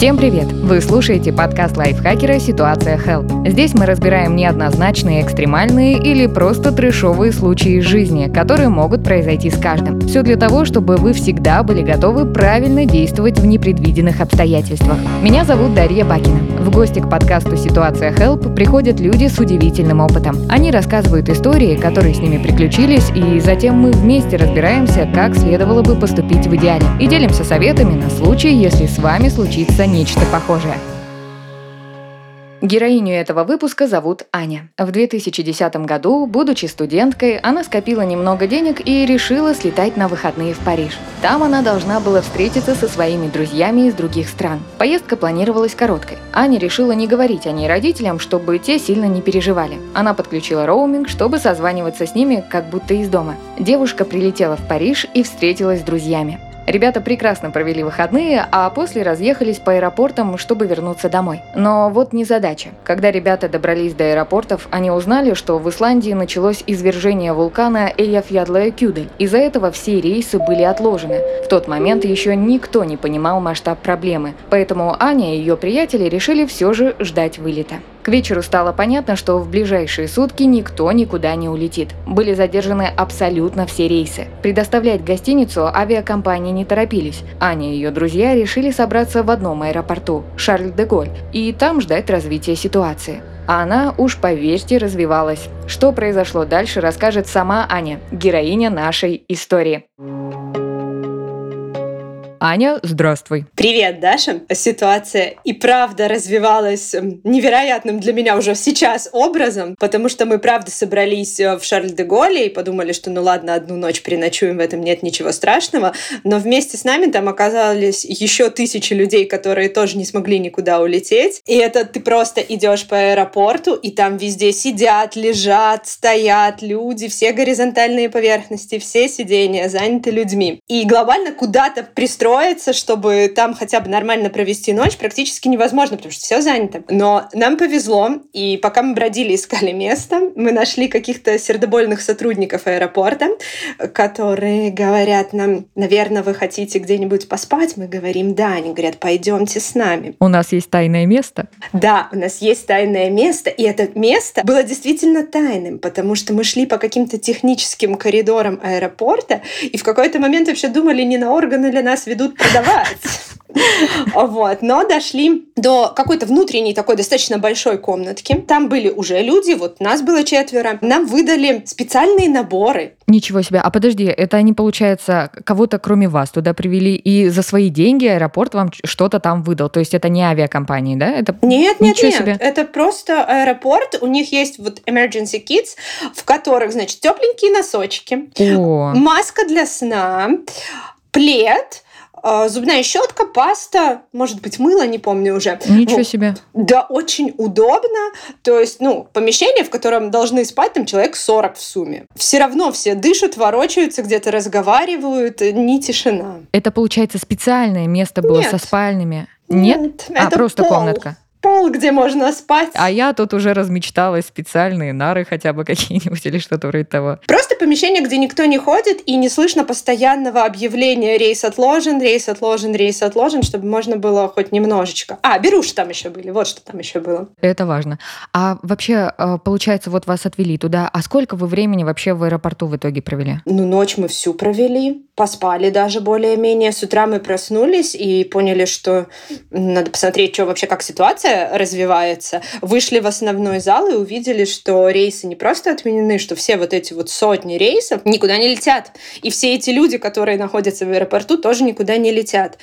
Всем привет! Вы слушаете подкаст лайфхакера «Ситуация Health». Здесь мы разбираем неоднозначные, экстремальные или просто трешовые случаи из жизни, которые могут произойти с каждым. Все для того, чтобы вы всегда были готовы правильно действовать в непредвиденных обстоятельствах. Меня зовут Дарья Бакина. В гости к подкасту «Ситуация Help» приходят люди с удивительным опытом. Они рассказывают истории, которые с ними приключились, и затем мы вместе разбираемся, как следовало бы поступить в идеале. И делимся советами на случай, если с вами случится нечто похожее. Героиню этого выпуска зовут Аня. В 2010 году, будучи студенткой, она скопила немного денег и решила слетать на выходные в Париж. Там она должна была встретиться со своими друзьями из других стран. Поездка планировалась короткой. Аня решила не говорить о ней родителям, чтобы те сильно не переживали. Она подключила роуминг, чтобы созваниваться с ними, как будто из дома. Девушка прилетела в Париж и встретилась с друзьями. Ребята прекрасно провели выходные, а после разъехались по аэропортам, чтобы вернуться домой. Но вот не задача. Когда ребята добрались до аэропортов, они узнали, что в Исландии началось извержение вулкана Эйяфьядлая-Кюдель. Из-за этого все рейсы были отложены. В тот момент еще никто не понимал масштаб проблемы, поэтому Аня и ее приятели решили все же ждать вылета. К вечеру стало понятно, что в ближайшие сутки никто никуда не улетит. Были задержаны абсолютно все рейсы. Предоставлять гостиницу авиакомпании не торопились. Аня и ее друзья решили собраться в одном аэропорту – Шарль-де-Голь, и там ждать развития ситуации. А она, уж поверьте, развивалась. Что произошло дальше, расскажет сама Аня, героиня нашей истории. Аня, здравствуй. Привет, Даша. Ситуация и правда развивалась невероятным для меня уже сейчас образом, потому что мы правда собрались э, в Шарль-де-Голле и подумали, что ну ладно, одну ночь переночуем, в этом нет ничего страшного, но вместе с нами там оказались еще тысячи людей, которые тоже не смогли никуда улететь. И это ты просто идешь по аэропорту, и там везде сидят, лежат, стоят люди, все горизонтальные поверхности, все сидения заняты людьми. И глобально куда-то пристроить устроиться, чтобы там хотя бы нормально провести ночь, практически невозможно, потому что все занято. Но нам повезло, и пока мы бродили, искали место, мы нашли каких-то сердобольных сотрудников аэропорта, которые говорят нам, наверное, вы хотите где-нибудь поспать? Мы говорим, да. Они говорят, пойдемте с нами. У нас есть тайное место? Да, у нас есть тайное место, и это место было действительно тайным, потому что мы шли по каким-то техническим коридорам аэропорта, и в какой-то момент вообще думали, не на органы ли нас ведут идут продавать. Вот. Но дошли до какой-то внутренней такой достаточно большой комнатки. Там были уже люди, вот нас было четверо. Нам выдали специальные наборы. Ничего себе. А подожди, это они, получается, кого-то кроме вас туда привели и за свои деньги аэропорт вам что-то там выдал? То есть это не авиакомпании, да? Это... Нет, нет, Ничего нет. Себе. Это просто аэропорт. У них есть вот emergency kits, в которых, значит, тепленькие носочки, О. маска для сна, плед, зубная щетка, паста, может быть, мыло, не помню уже. Ничего вот. себе. Да, очень удобно. То есть, ну, помещение, в котором должны спать там человек 40 в сумме. Все равно все дышат, ворочаются, где-то разговаривают, не тишина. Это, получается, специальное место было Нет. со спальнями? Нет? Нет а, это просто пол. комнатка пол, где можно спать. А я тут уже размечталась специальные нары хотя бы какие-нибудь или что-то вроде того. Просто помещение, где никто не ходит и не слышно постоянного объявления рейс отложен, рейс отложен, рейс отложен, чтобы можно было хоть немножечко. А, беруши там еще были, вот что там еще было. Это важно. А вообще, э, получается, вот вас отвели туда, а сколько вы времени вообще в аэропорту в итоге провели? Ну, ночь мы всю провели, поспали даже более-менее. С утра мы проснулись и поняли, что надо посмотреть, что вообще, как ситуация ситуация развивается, вышли в основной зал и увидели, что рейсы не просто отменены, что все вот эти вот сотни рейсов никуда не летят. И все эти люди, которые находятся в аэропорту, тоже никуда не летят.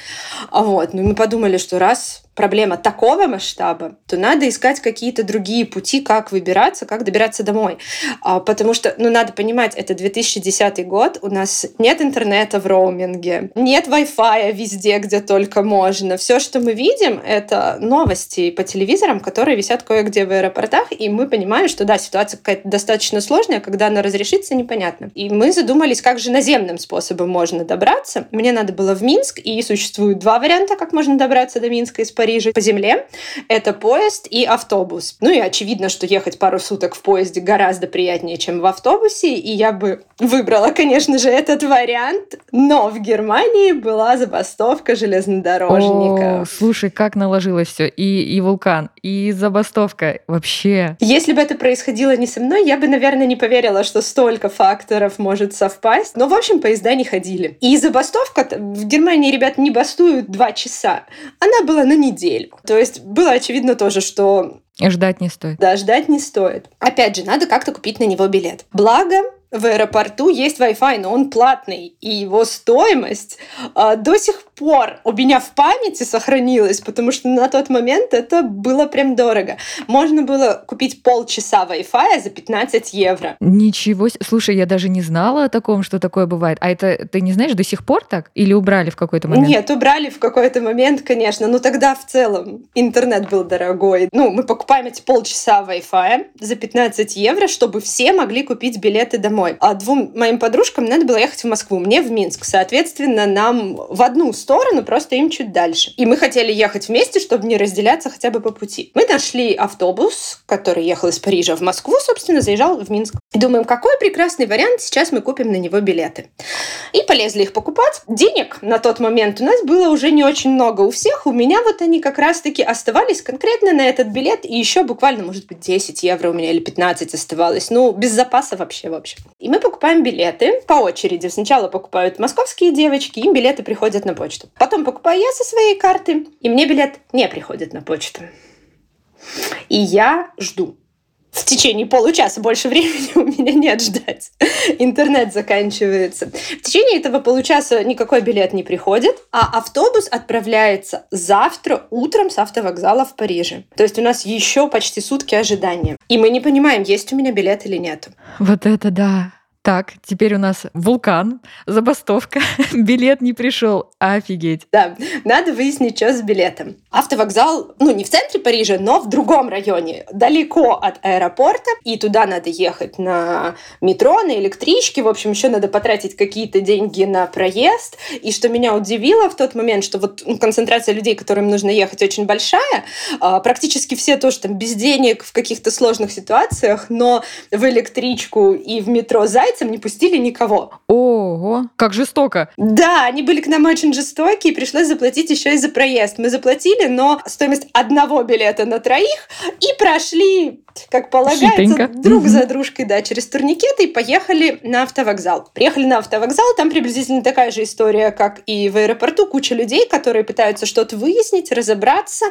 Вот. Ну, мы подумали, что раз проблема такого масштаба, то надо искать какие-то другие пути, как выбираться, как добираться домой. А, потому что, ну, надо понимать, это 2010 год, у нас нет интернета в роуминге, нет Wi-Fi везде, где только можно. Все, что мы видим, это новости по телевизорам, которые висят кое-где в аэропортах, и мы понимаем, что да, ситуация какая-то достаточно сложная, когда она разрешится, непонятно. И мы задумались, как же наземным способом можно добраться. Мне надо было в Минск, и существует два варианта, как можно добраться до Минска из Парижа по земле. Это поезд и автобус. Ну и очевидно, что ехать пару суток в поезде гораздо приятнее, чем в автобусе, и я бы выбрала, конечно же, этот вариант, но в Германии была забастовка железнодорожников. О, слушай, как наложилось все. И, и вулкан, и забастовка. Вообще. Если бы это происходило не со мной, я бы, наверное, не поверила, что столько факторов может совпасть. Но, в общем, поезда не ходили. И забастовка в Германии, ребят, не бастуют два часа. Она была на неделю. То есть было очевидно тоже, что Ждать не стоит. Да, ждать не стоит. Опять же, надо как-то купить на него билет. Благо, в аэропорту есть Wi-Fi, но он платный, и его стоимость э, до сих пор у меня в памяти сохранилась, потому что на тот момент это было прям дорого. Можно было купить полчаса Wi-Fi за 15 евро. Ничего себе. Слушай, я даже не знала о таком, что такое бывает. А это, ты не знаешь, до сих пор так? Или убрали в какой-то момент? Нет, убрали в какой-то момент, конечно. Но тогда в целом интернет был дорогой. Ну, мы покупаем эти полчаса Wi-Fi за 15 евро, чтобы все могли купить билеты домой. А двум моим подружкам надо было ехать в Москву, мне в Минск. Соответственно, нам в одну сторону, просто им чуть дальше. И мы хотели ехать вместе, чтобы не разделяться хотя бы по пути. Мы нашли автобус, который ехал из Парижа в Москву, собственно, заезжал в Минск. И думаем, какой прекрасный вариант, сейчас мы купим на него билеты. И полезли их покупать. Денег на тот момент у нас было уже не очень много у всех. У меня вот они как раз-таки оставались конкретно на этот билет. И еще буквально, может быть, 10 евро у меня или 15 оставалось. Ну, без запаса вообще, в общем. И мы покупаем билеты по очереди. Сначала покупают московские девочки, им билеты приходят на почту. Потом покупаю я со своей карты, и мне билет не приходит на почту. И я жду в течение получаса больше времени у меня нет ждать. Интернет заканчивается. В течение этого получаса никакой билет не приходит, а автобус отправляется завтра утром с автовокзала в Париже. То есть у нас еще почти сутки ожидания. И мы не понимаем, есть у меня билет или нет. Вот это да. Так, теперь у нас вулкан, забастовка, билет не пришел, офигеть. Да, надо выяснить, что с билетом. Автовокзал, ну, не в центре Парижа, но в другом районе, далеко от аэропорта, и туда надо ехать на метро, на электричке, в общем, еще надо потратить какие-то деньги на проезд. И что меня удивило в тот момент, что вот ну, концентрация людей, которым нужно ехать, очень большая, а, практически все тоже там без денег в каких-то сложных ситуациях, но в электричку и в метро Зайц зайцем не пустили никого. Ого, как жестоко. Да, они были к нам очень жестокие, пришлось заплатить еще и за проезд. Мы заплатили, но стоимость одного билета на троих и прошли как полагается, Хитенько. друг угу. за дружкой, да, через турникеты и поехали на автовокзал. Приехали на автовокзал, там приблизительно такая же история, как и в аэропорту, куча людей, которые пытаются что-то выяснить, разобраться.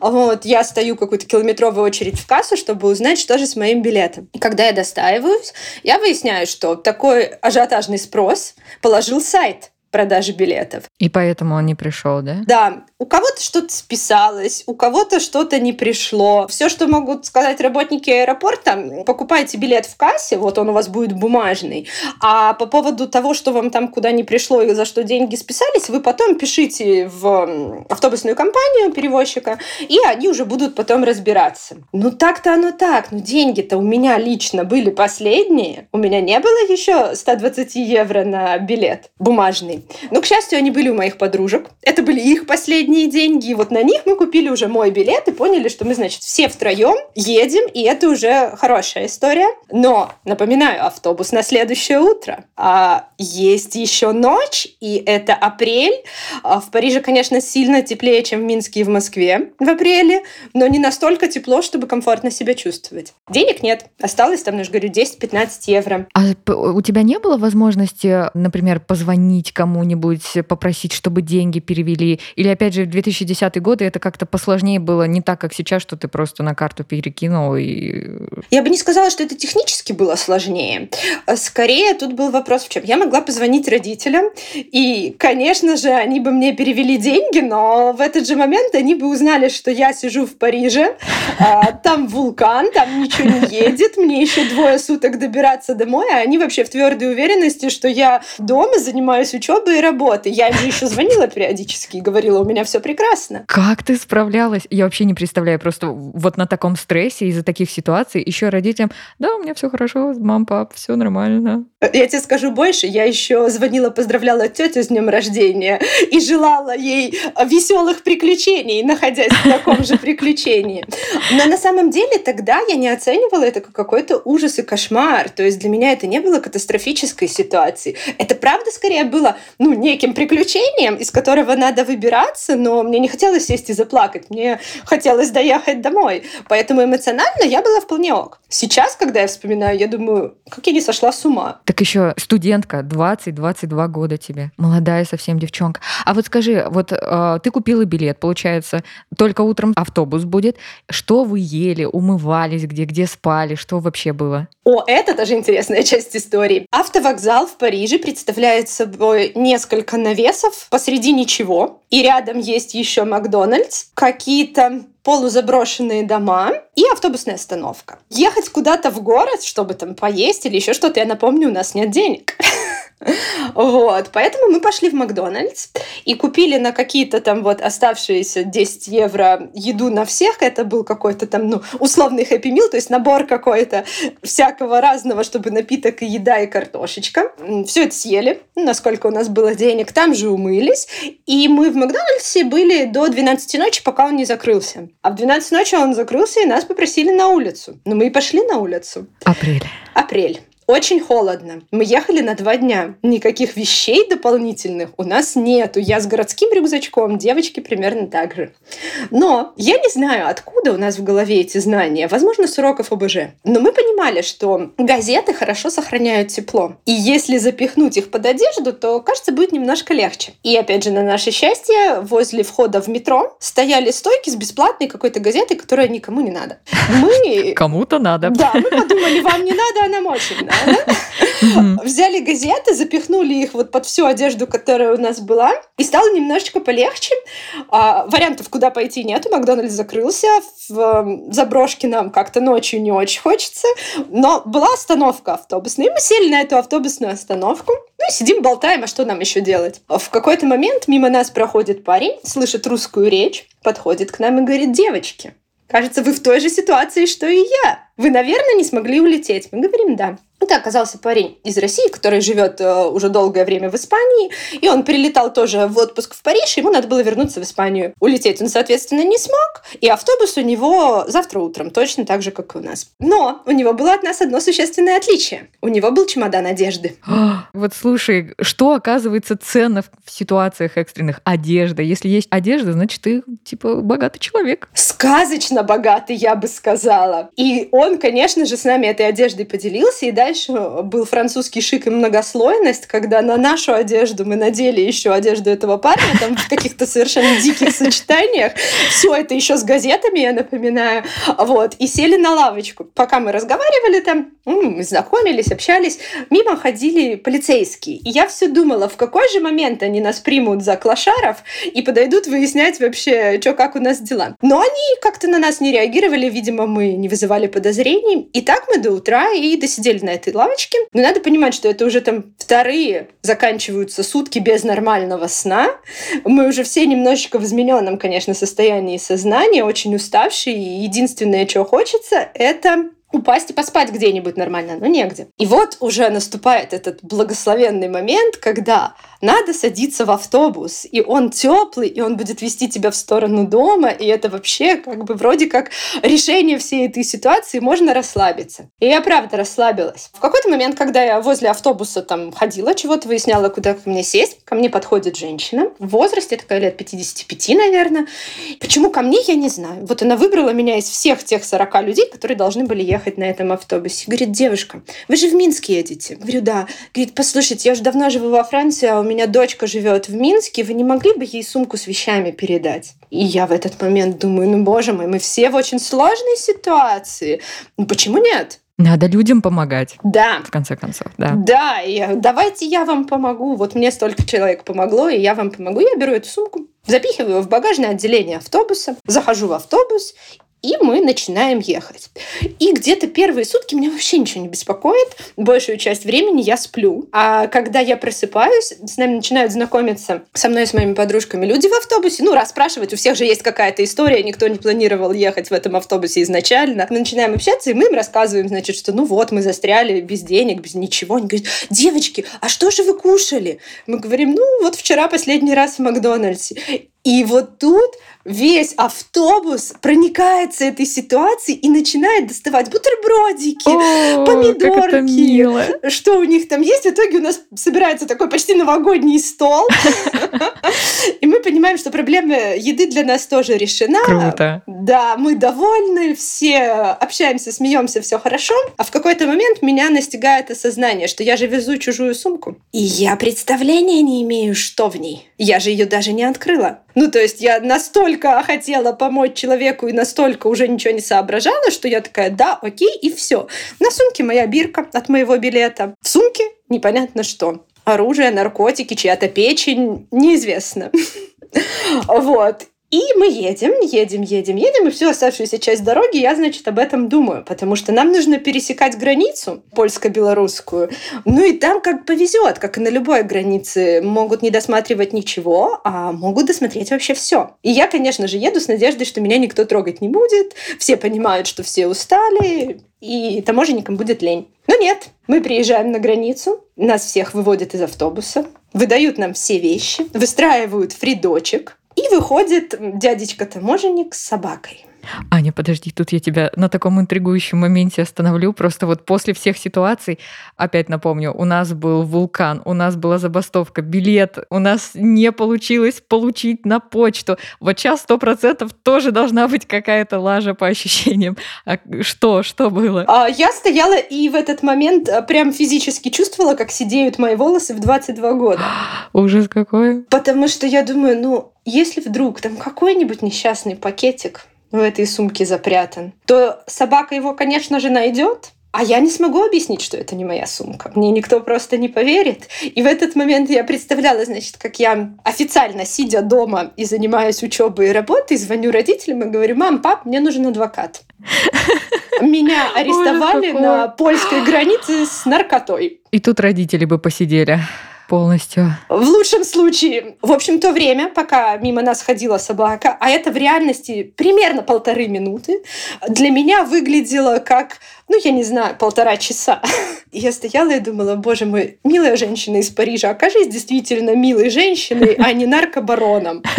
Вот, я стою какую-то километровую очередь в кассу, чтобы узнать, что же с моим билетом. И когда я достаиваюсь, я выясняю, что такой ажиотажный спрос положил сайт продажи билетов. И поэтому он не пришел, да? Да. У кого-то что-то списалось, у кого-то что-то не пришло. Все, что могут сказать работники аэропорта, покупайте билет в кассе, вот он у вас будет бумажный. А по поводу того, что вам там куда не пришло и за что деньги списались, вы потом пишите в автобусную компанию перевозчика, и они уже будут потом разбираться. Ну так-то оно так. Ну деньги-то у меня лично были последние. У меня не было еще 120 евро на билет бумажный. Но, к счастью, они были у моих подружек. Это были их последние деньги. И вот на них мы купили уже мой билет и поняли, что мы, значит, все втроем едем, и это уже хорошая история. Но, напоминаю, автобус на следующее утро. А есть еще ночь, и это апрель. А в Париже, конечно, сильно теплее, чем в Минске и в Москве в апреле, но не настолько тепло, чтобы комфортно себя чувствовать. Денег нет. Осталось там, я же говорю, 10-15 евро. А у тебя не было возможности, например, позвонить кому кому-нибудь попросить, чтобы деньги перевели? Или, опять же, в 2010 годы это как-то посложнее было, не так, как сейчас, что ты просто на карту перекинул и... Я бы не сказала, что это технически было сложнее. Скорее, тут был вопрос в чем. Я могла могла позвонить родителям, и, конечно же, они бы мне перевели деньги, но в этот же момент они бы узнали, что я сижу в Париже, а, там вулкан, там ничего не едет, мне еще двое суток добираться домой, а они вообще в твердой уверенности, что я дома занимаюсь учебой и работой. Я им еще звонила периодически и говорила, у меня все прекрасно. Как ты справлялась? Я вообще не представляю, просто вот на таком стрессе из-за таких ситуаций еще родителям, да, у меня все хорошо, мам, пап, все нормально. Я тебе скажу больше, я еще звонила, поздравляла тетю с днем рождения и желала ей веселых приключений, находясь в таком же приключении. Но на самом деле тогда я не оценивала это как какой-то ужас и кошмар. То есть для меня это не было катастрофической ситуацией. Это правда скорее было ну, неким приключением, из которого надо выбираться, но мне не хотелось сесть и заплакать. Мне хотелось доехать домой. Поэтому эмоционально я была вполне ок. Сейчас, когда я вспоминаю, я думаю, как я не сошла с ума. Так еще студентка, 20-22 года тебе, молодая совсем девчонка. А вот скажи, вот э, ты купила билет, получается, только утром автобус будет. Что вы ели, умывались, где, где спали, что вообще было? О, это тоже интересная часть истории. Автовокзал в Париже представляет собой несколько навесов посреди ничего, и рядом есть еще Макдональдс, какие-то полузаброшенные дома и автобусная остановка. Ехать куда-то в город, чтобы там поесть или еще что-то, я напомню, у нас нет денег. Вот, поэтому мы пошли в Макдональдс и купили на какие-то там вот оставшиеся 10 евро еду на всех. Это был какой-то там, ну, условный хэппи мил, то есть набор какой-то всякого разного, чтобы напиток и еда, и картошечка. Все это съели, насколько у нас было денег. Там же умылись. И мы в Макдональдсе были до 12 ночи, пока он не закрылся. А в 12 ночи он закрылся, и нас попросили на улицу. Но мы и пошли на улицу. Апрель. Апрель. Очень холодно. Мы ехали на два дня. Никаких вещей дополнительных у нас нету. Я с городским рюкзачком, девочки примерно так же. Но я не знаю, откуда у нас в голове эти знания. Возможно, с уроков ОБЖ. Но мы понимали, что газеты хорошо сохраняют тепло. И если запихнуть их под одежду, то, кажется, будет немножко легче. И опять же, на наше счастье, возле входа в метро стояли стойки с бесплатной какой-то газетой, которая никому не надо. Мы... Кому-то надо. Да, мы подумали, вам не надо, а нам очень Взяли газеты, запихнули их вот под всю одежду, которая у нас была, и стало немножечко полегче. А, вариантов, куда пойти, нету. Макдональдс закрылся. В эм, заброшке нам как-то ночью не очень хочется. Но была остановка автобусная, и мы сели на эту автобусную остановку. Ну сидим, болтаем, а что нам еще делать? В какой-то момент мимо нас проходит парень, слышит русскую речь, подходит к нам и говорит, девочки, кажется, вы в той же ситуации, что и я. Вы, наверное, не смогли улететь. Мы говорим, да. Это оказался парень из России, который живет э, уже долгое время в Испании, и он прилетал тоже в отпуск в Париж, ему надо было вернуться в Испанию. Улететь он, соответственно, не смог, и автобус у него завтра утром, точно так же, как и у нас. Но у него было от нас одно существенное отличие. У него был чемодан одежды. Вот слушай, что оказывается ценно в ситуациях экстренных? Одежда. Если есть одежда, значит, ты, типа, богатый человек. Сказочно богатый, я бы сказала. И он, конечно же, с нами этой одеждой поделился, и дальше был французский шик и многослойность, когда на нашу одежду мы надели еще одежду этого парня, там в каких-то совершенно диких сочетаниях. Все это еще с газетами, я напоминаю. Вот. И сели на лавочку. Пока мы разговаривали там, мы знакомились, общались, мимо ходили полицейские. И я все думала, в какой же момент они нас примут за клошаров и подойдут выяснять вообще, что как у нас дела. Но они как-то на нас не реагировали, видимо, мы не вызывали подозрений. И так мы до утра и досидели на этой лавочке. Но надо понимать, что это уже там вторые заканчиваются сутки без нормального сна. Мы уже все немножечко в измененном, конечно, состоянии сознания, очень уставшие. И единственное, что хочется, это упасть и поспать где-нибудь нормально, но негде. И вот уже наступает этот благословенный момент, когда надо садиться в автобус, и он теплый, и он будет вести тебя в сторону дома, и это вообще как бы вроде как решение всей этой ситуации, можно расслабиться. И я правда расслабилась. В какой-то момент, когда я возле автобуса там ходила, чего-то выясняла, куда мне сесть, ко мне подходит женщина в возрасте, такая лет 55, наверное. Почему ко мне, я не знаю. Вот она выбрала меня из всех тех 40 людей, которые должны были ехать на этом автобусе. Говорит, девушка, вы же в Минск едете? Говорю, да. Говорит, послушайте, я уже давно живу во Франции, а у меня меня дочка живет в Минске, вы не могли бы ей сумку с вещами передать? И я в этот момент думаю, ну, боже мой, мы все в очень сложной ситуации. Ну, почему нет? Надо людям помогать. Да. В конце концов, да. Да, и давайте я вам помогу. Вот мне столько человек помогло, и я вам помогу. Я беру эту сумку, запихиваю в багажное отделение автобуса, захожу в автобус и мы начинаем ехать. И где-то первые сутки меня вообще ничего не беспокоит. Большую часть времени я сплю. А когда я просыпаюсь, с нами начинают знакомиться со мной и с моими подружками люди в автобусе. Ну, расспрашивать, у всех же есть какая-то история, никто не планировал ехать в этом автобусе изначально. Мы начинаем общаться, и мы им рассказываем, значит, что ну вот, мы застряли без денег, без ничего. Они говорят, девочки, а что же вы кушали? Мы говорим, ну вот вчера последний раз в Макдональдсе. И вот тут весь автобус проникается этой ситуацией и начинает доставать бутербродики, О, помидорки, что у них там есть. В итоге у нас собирается такой почти новогодний стол. И мы понимаем, что проблема еды для нас тоже решена. Круто. Да, мы довольны, все общаемся, смеемся, все хорошо. А в какой-то момент меня настигает осознание, что я же везу чужую сумку. И я представления не имею, что в ней. Я же ее даже не открыла. Ну, то есть я настолько хотела помочь человеку и настолько уже ничего не соображала, что я такая, да, окей, и все. На сумке моя бирка от моего билета. В сумке непонятно что. Оружие, наркотики, чья-то печень, неизвестно. Вот. И мы едем, едем, едем, едем, и всю оставшуюся часть дороги я, значит, об этом думаю, потому что нам нужно пересекать границу польско-белорусскую. Ну и там как повезет, как и на любой границе. Могут не досматривать ничего, а могут досмотреть вообще все. И я, конечно же, еду с надеждой, что меня никто трогать не будет. Все понимают, что все устали, и таможенникам будет лень. Но нет, мы приезжаем на границу, нас всех выводят из автобуса, выдают нам все вещи, выстраивают фридочек, и выходит дядечка-таможенник с собакой. Аня, подожди, тут я тебя на таком интригующем моменте остановлю. Просто вот после всех ситуаций, опять напомню, у нас был вулкан, у нас была забастовка, билет, у нас не получилось получить на почту. Вот сейчас сто процентов тоже должна быть какая-то лажа по ощущениям. А что? Что было? А, я стояла и в этот момент а, прям физически чувствовала, как сидеют мои волосы в 22 года. Ужас какой. Потому что я думаю, ну, если вдруг там какой-нибудь несчастный пакетик в этой сумке запрятан, то собака его, конечно же, найдет, а я не смогу объяснить, что это не моя сумка. Мне никто просто не поверит. И в этот момент я представляла, значит, как я официально, сидя дома и занимаясь учебой и работой, звоню родителям и говорю, мам, пап, мне нужен адвокат. Меня арестовали на польской границе с наркотой. И тут родители бы посидели полностью. В лучшем случае. В общем, то время, пока мимо нас ходила собака, а это в реальности примерно полторы минуты, для меня выглядело как, ну, я не знаю, полтора часа. Я стояла и думала, боже мой, милая женщина из Парижа, окажись действительно милой женщиной, а не наркобароном.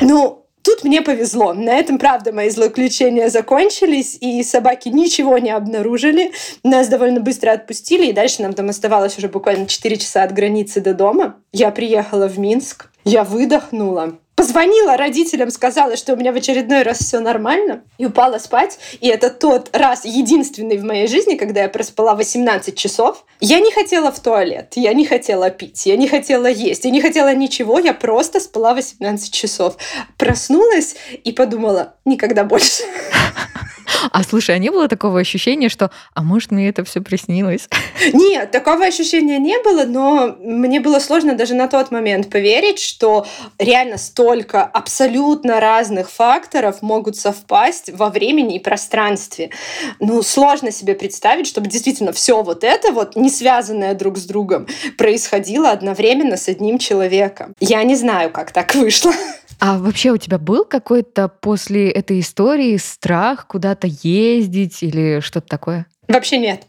Ну, Тут мне повезло. На этом, правда, мои злоключения закончились, и собаки ничего не обнаружили. Нас довольно быстро отпустили, и дальше нам там оставалось уже буквально 4 часа от границы до дома. Я приехала в Минск, я выдохнула позвонила родителям, сказала, что у меня в очередной раз все нормально, и упала спать. И это тот раз, единственный в моей жизни, когда я проспала 18 часов. Я не хотела в туалет, я не хотела пить, я не хотела есть, я не хотела ничего, я просто спала 18 часов. Проснулась и подумала, никогда больше. А слушай, а не было такого ощущения, что, а может, мне это все приснилось? Нет, такого ощущения не было, но мне было сложно даже на тот момент поверить, что реально столько абсолютно разных факторов могут совпасть во времени и пространстве. Ну, сложно себе представить, чтобы действительно все вот это вот, не связанное друг с другом, происходило одновременно с одним человеком. Я не знаю, как так вышло. А вообще у тебя был какой-то после этой истории страх куда-то ездить или что-то такое? Вообще нет.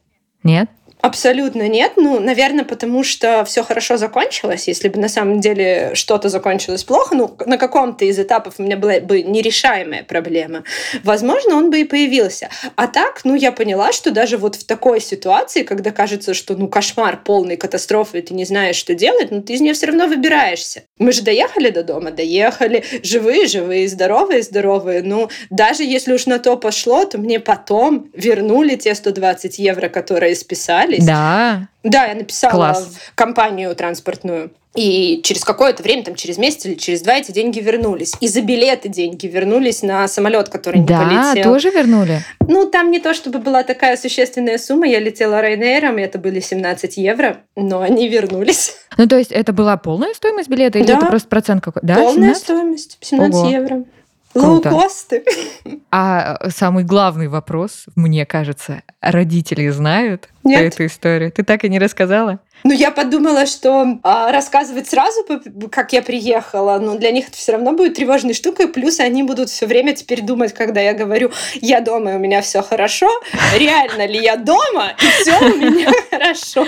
Нет? Абсолютно нет. Ну, наверное, потому что все хорошо закончилось. Если бы на самом деле что-то закончилось плохо, ну, на каком-то из этапов у меня была бы нерешаемая проблема, возможно, он бы и появился. А так, ну, я поняла, что даже вот в такой ситуации, когда кажется, что, ну, кошмар, полный катастрофы, ты не знаешь, что делать, ну, ты из нее все равно выбираешься. Мы же доехали до дома, доехали, живые, живые, здоровые, здоровые. Ну, даже если уж на то пошло, то мне потом вернули те 120 евро, которые списали, остались. Да. Да, я написала Класс. в компанию транспортную. И через какое-то время, там через месяц или через два, эти деньги вернулись. И за билеты деньги вернулись на самолет, который не Да, полетел. тоже вернули? Ну, там не то чтобы была такая существенная сумма. Я летела и это были 17 евро, но они вернулись. Ну, то есть это была полная стоимость билета или Да. это просто процент какой-то? Да, Полная 17? стоимость, 17 Ого. евро. Круто. Лоукосты. А самый главный вопрос, мне кажется, родители знают Нет. эту историю. Ты так и не рассказала? Ну, я подумала, что а, рассказывать сразу, как я приехала, но для них это все равно будет тревожной штукой. Плюс они будут все время теперь думать, когда я говорю, я дома, и у меня все хорошо. Реально ли я дома, и все у меня хорошо.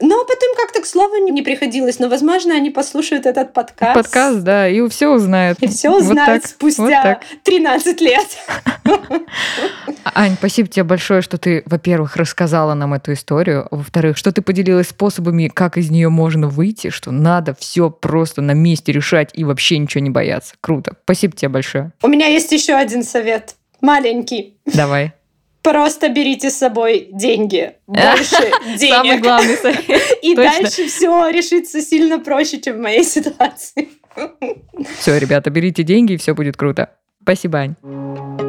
Но потом как-то к слову не приходилось. Но, возможно, они послушают этот подкаст. Подкаст, да, и все узнают. И все Вот узнают так, спустя вот так. 13 лет. Ань, спасибо тебе большое, что ты, во-первых, рассказала нам эту историю, а во-вторых, что ты поделилась способами, как из нее можно выйти, что надо все просто на месте решать и вообще ничего не бояться. Круто. Спасибо тебе большое. У меня есть еще один совет. Маленький. Давай. Просто берите с собой деньги. Больше Самый денег. главный совет. И дальше все решится сильно проще, чем в моей ситуации. Все, ребята, берите деньги, и все будет круто. Спасибо, Ань.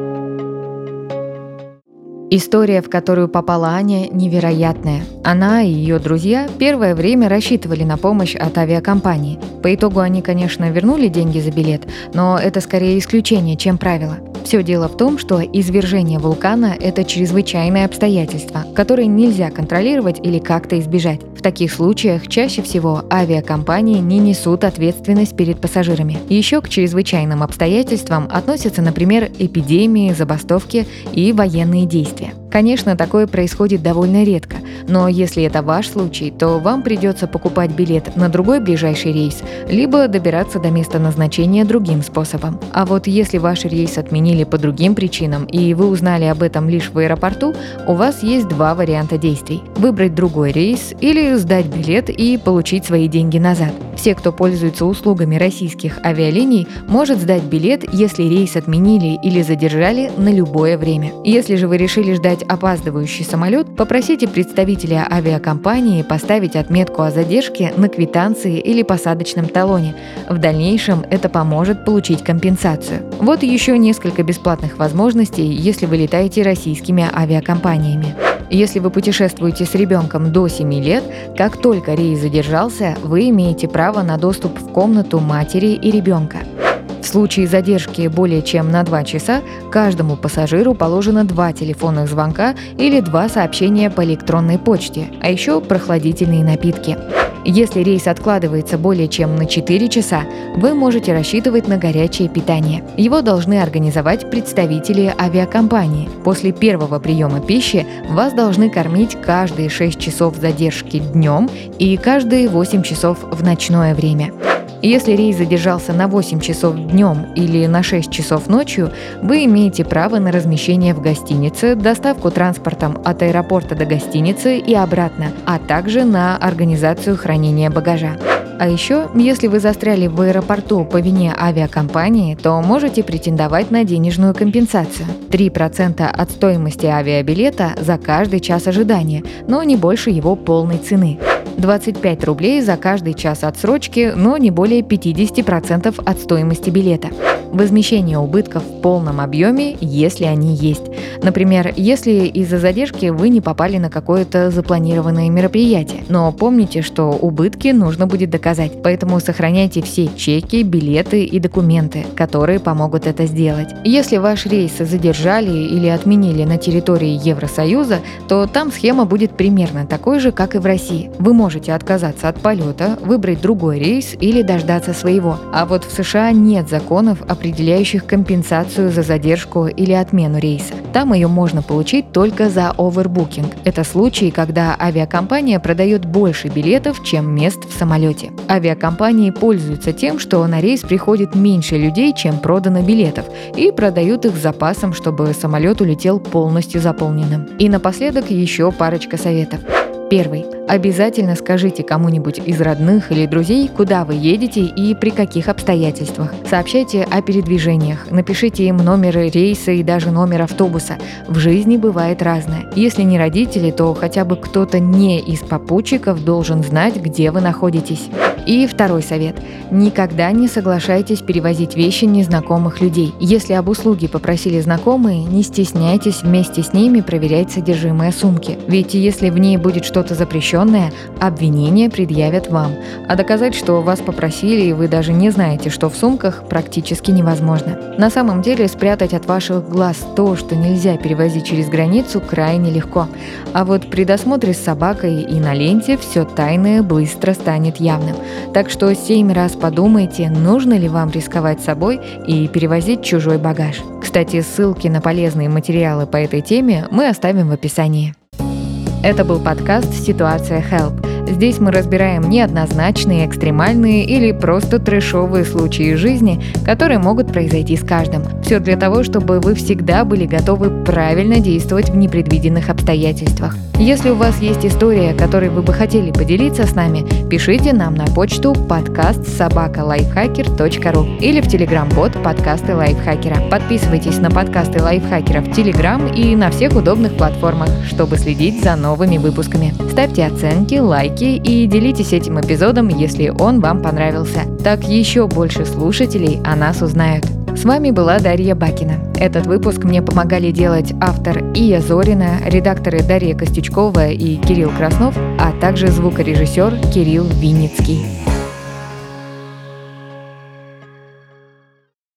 История, в которую попала Аня, невероятная. Она и ее друзья первое время рассчитывали на помощь от авиакомпании. По итогу они, конечно, вернули деньги за билет, но это скорее исключение, чем правило. Все дело в том, что извержение вулкана – это чрезвычайное обстоятельство, которое нельзя контролировать или как-то избежать. В таких случаях чаще всего авиакомпании не несут ответственность перед пассажирами. Еще к чрезвычайным обстоятельствам относятся, например, эпидемии, забастовки и военные действия. Конечно, такое происходит довольно редко, но если это ваш случай, то вам придется покупать билет на другой ближайший рейс, либо добираться до места назначения другим способом. А вот если ваш рейс отменили по другим причинам, и вы узнали об этом лишь в аэропорту, у вас есть два варианта действий. Выбрать другой рейс или сдать билет и получить свои деньги назад. Все, кто пользуется услугами российских авиалиний, может сдать билет, если рейс отменили или задержали на любое время. Если же вы решили ждать опаздывающий самолет, попросите представителя авиакомпании поставить отметку о задержке на квитанции или посадочном талоне. В дальнейшем это поможет получить компенсацию. Вот еще несколько бесплатных возможностей, если вы летаете российскими авиакомпаниями. Если вы путешествуете с ребенком до 7 лет, как только рейс задержался, вы имеете право на доступ в комнату матери и ребенка. В случае задержки более чем на 2 часа каждому пассажиру положено два телефонных звонка или два сообщения по электронной почте, а еще прохладительные напитки. Если рейс откладывается более чем на 4 часа, вы можете рассчитывать на горячее питание. Его должны организовать представители авиакомпании. После первого приема пищи вас должны кормить каждые 6 часов задержки днем и каждые 8 часов в ночное время. Если рейс задержался на 8 часов днем или на 6 часов ночью, вы имеете право на размещение в гостинице, доставку транспортом от аэропорта до гостиницы и обратно, а также на организацию хранения багажа. А еще, если вы застряли в аэропорту по вине авиакомпании, то можете претендовать на денежную компенсацию. 3% от стоимости авиабилета за каждый час ожидания, но не больше его полной цены. 25 рублей за каждый час отсрочки, но не более 50% от стоимости билета. Возмещение убытков в полном объеме, если они есть. Например, если из-за задержки вы не попали на какое-то запланированное мероприятие. Но помните, что убытки нужно будет доказать, поэтому сохраняйте все чеки, билеты и документы, которые помогут это сделать. Если ваш рейс задержали или отменили на территории Евросоюза, то там схема будет примерно такой же, как и в России. Вы можете отказаться от полета, выбрать другой рейс или дождаться своего. А вот в США нет законов, определяющих компенсацию за задержку или отмену рейса. Там ее можно получить только за овербукинг. Это случай, когда авиакомпания продает больше билетов, чем мест в самолете. Авиакомпании пользуются тем, что на рейс приходит меньше людей, чем продано билетов, и продают их с запасом, чтобы самолет улетел полностью заполненным. И напоследок еще парочка советов. Первый. Обязательно скажите кому-нибудь из родных или друзей, куда вы едете и при каких обстоятельствах. Сообщайте о передвижениях, напишите им номеры рейса и даже номер автобуса. В жизни бывает разное. Если не родители, то хотя бы кто-то не из попутчиков должен знать, где вы находитесь. И второй совет. Никогда не соглашайтесь перевозить вещи незнакомых людей. Если об услуге попросили знакомые, не стесняйтесь вместе с ними проверять содержимое сумки. Ведь если в ней будет что-то запрещенное, обвинение предъявят вам. А доказать, что вас попросили и вы даже не знаете, что в сумках, практически невозможно. На самом деле спрятать от ваших глаз то, что нельзя перевозить через границу, крайне легко. А вот при досмотре с собакой и на ленте все тайное быстро станет явным. Так что семь раз подумайте, нужно ли вам рисковать собой и перевозить чужой багаж. Кстати, ссылки на полезные материалы по этой теме мы оставим в описании. Это был подкаст «Ситуация Help». Здесь мы разбираем неоднозначные, экстремальные или просто трэшовые случаи жизни, которые могут произойти с каждым. Все для того, чтобы вы всегда были готовы правильно действовать в непредвиденных обстоятельствах. Если у вас есть история, которой вы бы хотели поделиться с нами, пишите нам на почту подкаст собакалайфхакер.ру или в телеграм-бот подкасты лайфхакера. Подписывайтесь на подкасты лайфхакера в телеграм и на всех удобных платформах, чтобы следить за новыми выпусками. Ставьте оценки, лайки и делитесь этим эпизодом, если он вам понравился. Так еще больше слушателей о нас узнают. С вами была Дарья Бакина. Этот выпуск мне помогали делать автор Ия Зорина, редакторы Дарья Костючкова и Кирилл Краснов, а также звукорежиссер Кирилл Винницкий.